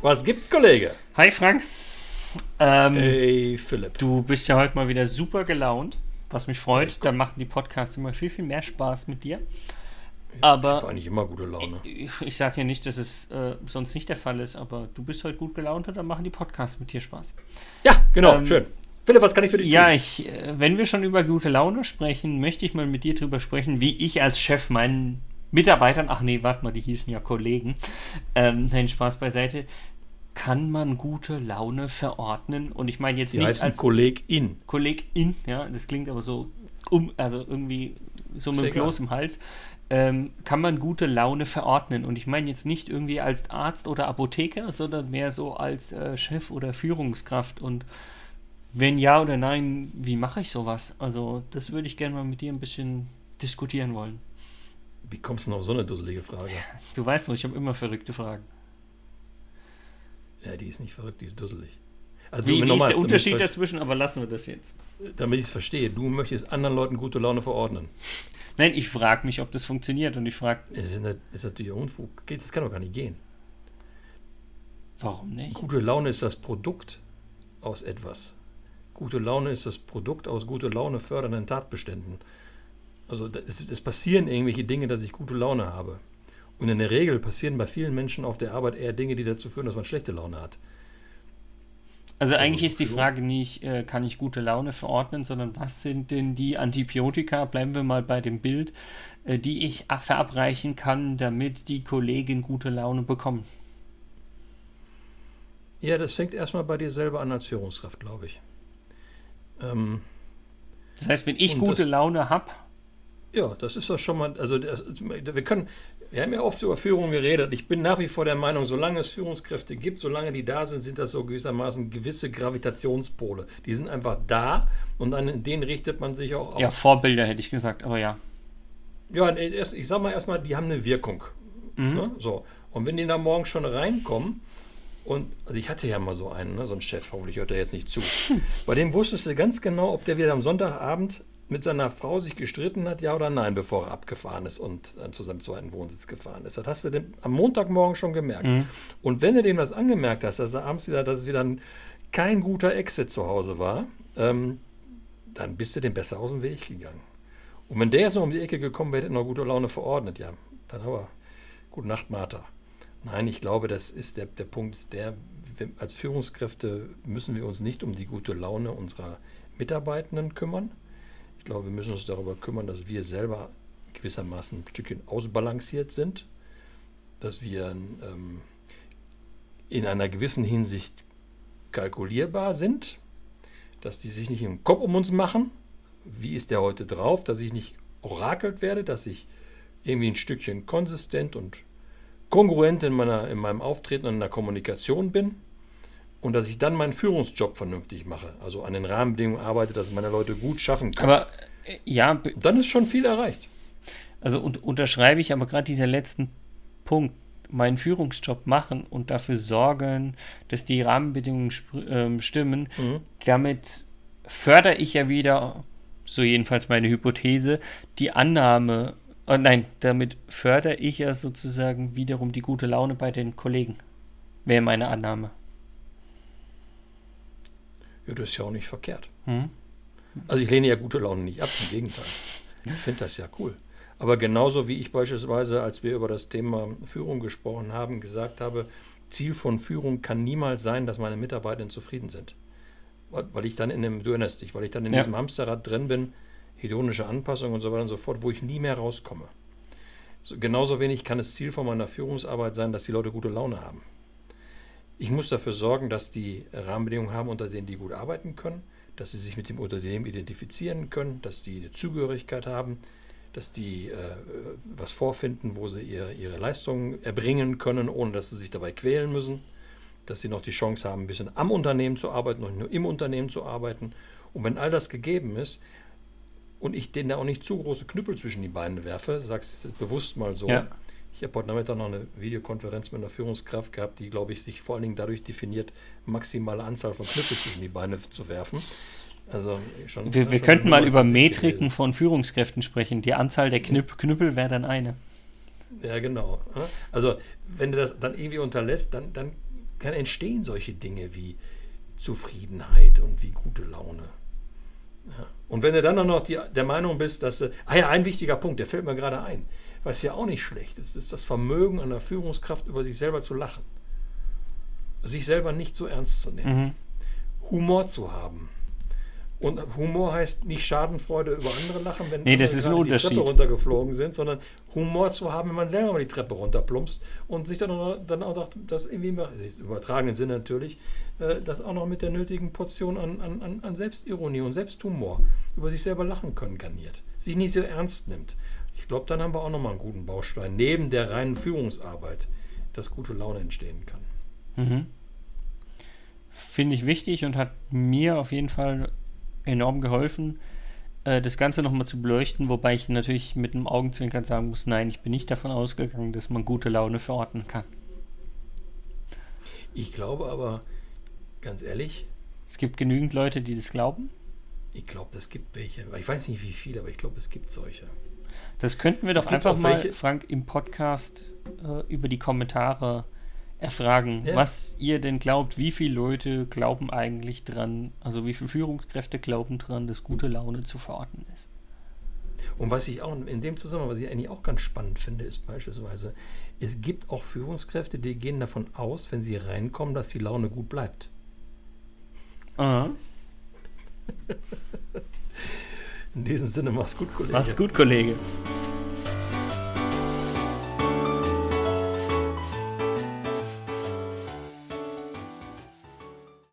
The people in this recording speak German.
Was gibt's, Kollege? Hi Frank. Ähm, hey Philipp. Du bist ja heute mal wieder super gelaunt, was mich freut. Dann machen die Podcasts immer viel, viel mehr Spaß mit dir. Aber ich habe eigentlich immer gute Laune. Ich, ich sage ja nicht, dass es äh, sonst nicht der Fall ist, aber du bist heute gut gelaunt und dann machen die Podcasts mit dir Spaß. Ja, genau, ähm, schön. Philipp, was kann ich für dich ja, tun? Ja, ich, äh, wenn wir schon über gute Laune sprechen, möchte ich mal mit dir drüber sprechen, wie ich als Chef meinen Mitarbeitern, ach nee, warte mal, die hießen ja Kollegen, ähm, nein, Spaß beiseite, kann man gute Laune verordnen? Und ich meine jetzt die nicht als Kollegin. Kollegin, ja, das klingt aber so um, also irgendwie so mit dem Kloß im Hals. Ähm, kann man gute Laune verordnen? Und ich meine jetzt nicht irgendwie als Arzt oder Apotheker, sondern mehr so als äh, Chef oder Führungskraft. Und wenn ja oder nein, wie mache ich sowas? Also, das würde ich gerne mal mit dir ein bisschen diskutieren wollen. Wie kommst du denn auf so eine dusselige Frage? Du weißt doch, ich habe immer verrückte Fragen. Ja, die ist nicht verrückt, die ist dusselig. Also wie, wie ist der Unterschied dazwischen, aber lassen wir das jetzt. Damit ich es verstehe, du möchtest anderen Leuten gute Laune verordnen. Nein, ich frage mich, ob das funktioniert und ich frage... Es ist, ist natürlich Unfug. Das kann doch gar nicht gehen. Warum nicht? Gute Laune ist das Produkt aus etwas. Gute Laune ist das Produkt aus gute Laune fördernden Tatbeständen. Also es, passieren irgendwelche Dinge, dass ich gute Laune habe. Und in der Regel passieren bei vielen Menschen auf der Arbeit eher Dinge, die dazu führen, dass man schlechte Laune hat. Also eigentlich ist die Frage nicht, äh, kann ich gute Laune verordnen, sondern was sind denn die Antibiotika, bleiben wir mal bei dem Bild, äh, die ich verabreichen kann, damit die Kollegen gute Laune bekommen? Ja, das fängt erstmal bei dir selber an als Führungskraft, glaube ich. Ähm, das heißt, wenn ich gute Laune habe, ja, das ist doch schon mal, also das, wir können, wir haben ja oft über Führung geredet. Ich bin nach wie vor der Meinung, solange es Führungskräfte gibt, solange die da sind, sind das so gewissermaßen gewisse Gravitationspole. Die sind einfach da und an denen richtet man sich auch auf. Ja, Vorbilder hätte ich gesagt, aber ja. Ja, ich sag mal erstmal, die haben eine Wirkung. Mhm. Ne? So. Und wenn die da morgen schon reinkommen, und also ich hatte ja mal so einen, ne, so einen Chef, hoffentlich hört er jetzt nicht zu. Bei dem wusstest du ganz genau, ob der wieder am Sonntagabend mit seiner Frau sich gestritten hat, ja oder nein, bevor er abgefahren ist und äh, zu seinem zweiten Wohnsitz gefahren ist. Das hast du dem, am Montagmorgen schon gemerkt. Mhm. Und wenn du dem was angemerkt hast, dass er abends wieder, dass es wieder ein, kein guter Exit zu Hause war, ähm, dann bist du dem besser aus dem Weg gegangen. Und wenn der jetzt noch um die Ecke gekommen wäre, hätte er noch gute Laune verordnet, ja, dann aber gute Nacht, Martha. Nein, ich glaube, das ist der, der Punkt, ist der, als Führungskräfte müssen wir uns nicht um die gute Laune unserer Mitarbeitenden kümmern, glaube, wir müssen uns darüber kümmern, dass wir selber gewissermaßen ein Stückchen ausbalanciert sind, dass wir ähm, in einer gewissen Hinsicht kalkulierbar sind, dass die sich nicht im Kopf um uns machen, wie ist der heute drauf, dass ich nicht orakelt werde, dass ich irgendwie ein Stückchen konsistent und kongruent in, meiner, in meinem Auftreten und in der Kommunikation bin und dass ich dann meinen Führungsjob vernünftig mache, also an den Rahmenbedingungen arbeite, dass meine Leute gut schaffen können. Aber äh, ja, dann ist schon viel erreicht. Also und, unterschreibe ich aber gerade dieser letzten Punkt, meinen Führungsjob machen und dafür sorgen, dass die Rahmenbedingungen äh, stimmen. Mhm. Damit fördere ich ja wieder, so jedenfalls meine Hypothese, die Annahme, oh nein, damit fördere ich ja sozusagen wiederum die gute Laune bei den Kollegen. Wäre meine Annahme. Ja, das ist ja auch nicht verkehrt. Hm? Also ich lehne ja gute Laune nicht ab, im Gegenteil. Ich finde das ja cool. Aber genauso wie ich beispielsweise, als wir über das Thema Führung gesprochen haben, gesagt habe, Ziel von Führung kann niemals sein, dass meine Mitarbeiter zufrieden sind. Weil ich dann in dem, du erinnerst dich, weil ich dann in ja. diesem Hamsterrad drin bin, hedonische Anpassung und so weiter und so fort, wo ich nie mehr rauskomme. So, genauso wenig kann es Ziel von meiner Führungsarbeit sein, dass die Leute gute Laune haben. Ich muss dafür sorgen, dass die Rahmenbedingungen haben, unter denen die gut arbeiten können, dass sie sich mit dem Unternehmen identifizieren können, dass die eine Zugehörigkeit haben, dass die äh, was vorfinden, wo sie ihr, ihre Leistungen erbringen können, ohne dass sie sich dabei quälen müssen, dass sie noch die Chance haben, ein bisschen am Unternehmen zu arbeiten und nur im Unternehmen zu arbeiten. Und wenn all das gegeben ist und ich denen da auch nicht zu große Knüppel zwischen die Beine werfe, sagst du bewusst mal so, ja. Ich habe heute Nachmittag noch eine Videokonferenz mit einer Führungskraft gehabt, die, glaube ich, sich vor allen Dingen dadurch definiert, maximale Anzahl von Knüppel zwischen die Beine zu werfen. Also schon, wir, wir schon könnten mal über Metriken gewesen. von Führungskräften sprechen. Die Anzahl der Knüpp Knüppel wäre dann eine. Ja, genau. Also wenn du das dann irgendwie unterlässt, dann, dann dann entstehen solche Dinge wie Zufriedenheit und wie gute Laune. Ja. Und wenn du dann noch die, der Meinung bist, dass, ah ja, ein wichtiger Punkt, der fällt mir gerade ein, was ja auch nicht schlecht ist, ist das Vermögen einer Führungskraft über sich selber zu lachen. Sich selber nicht so ernst zu nehmen. Mhm. Humor zu haben. Und Humor heißt nicht Schadenfreude über andere lachen, wenn nee, das ein die Treppe runtergeflogen sind, sondern Humor zu haben, wenn man selber mal die Treppe runterplumpst und sich dann auch, dann auch das irgendwie, im übertragenen Sinne natürlich, äh, das auch noch mit der nötigen Portion an, an, an Selbstironie und Selbsthumor über sich selber lachen können garniert. Sich nicht so ernst nimmt. Ich glaube, dann haben wir auch nochmal einen guten Baustein, neben der reinen Führungsarbeit, dass gute Laune entstehen kann. Mhm. Finde ich wichtig und hat mir auf jeden Fall enorm geholfen, äh, das Ganze nochmal zu beleuchten, wobei ich natürlich mit einem Augenzwinkern sagen muss, nein, ich bin nicht davon ausgegangen, dass man gute Laune verorten kann. Ich glaube aber, ganz ehrlich. Es gibt genügend Leute, die das glauben. Ich glaube, es gibt welche. Ich weiß nicht, wie viele, aber ich glaube, es gibt solche. Das könnten wir doch einfach mal, Frank, im Podcast äh, über die Kommentare erfragen, ja. was ihr denn glaubt, wie viele Leute glauben eigentlich dran, also wie viele Führungskräfte glauben dran, dass gute Laune zu verorten ist. Und was ich auch in dem Zusammenhang, was ich eigentlich auch ganz spannend finde, ist beispielsweise, es gibt auch Führungskräfte, die gehen davon aus, wenn sie reinkommen, dass die Laune gut bleibt. Aha. In diesem Sinne, mach's gut, Kollege. Mach's gut, Kollege.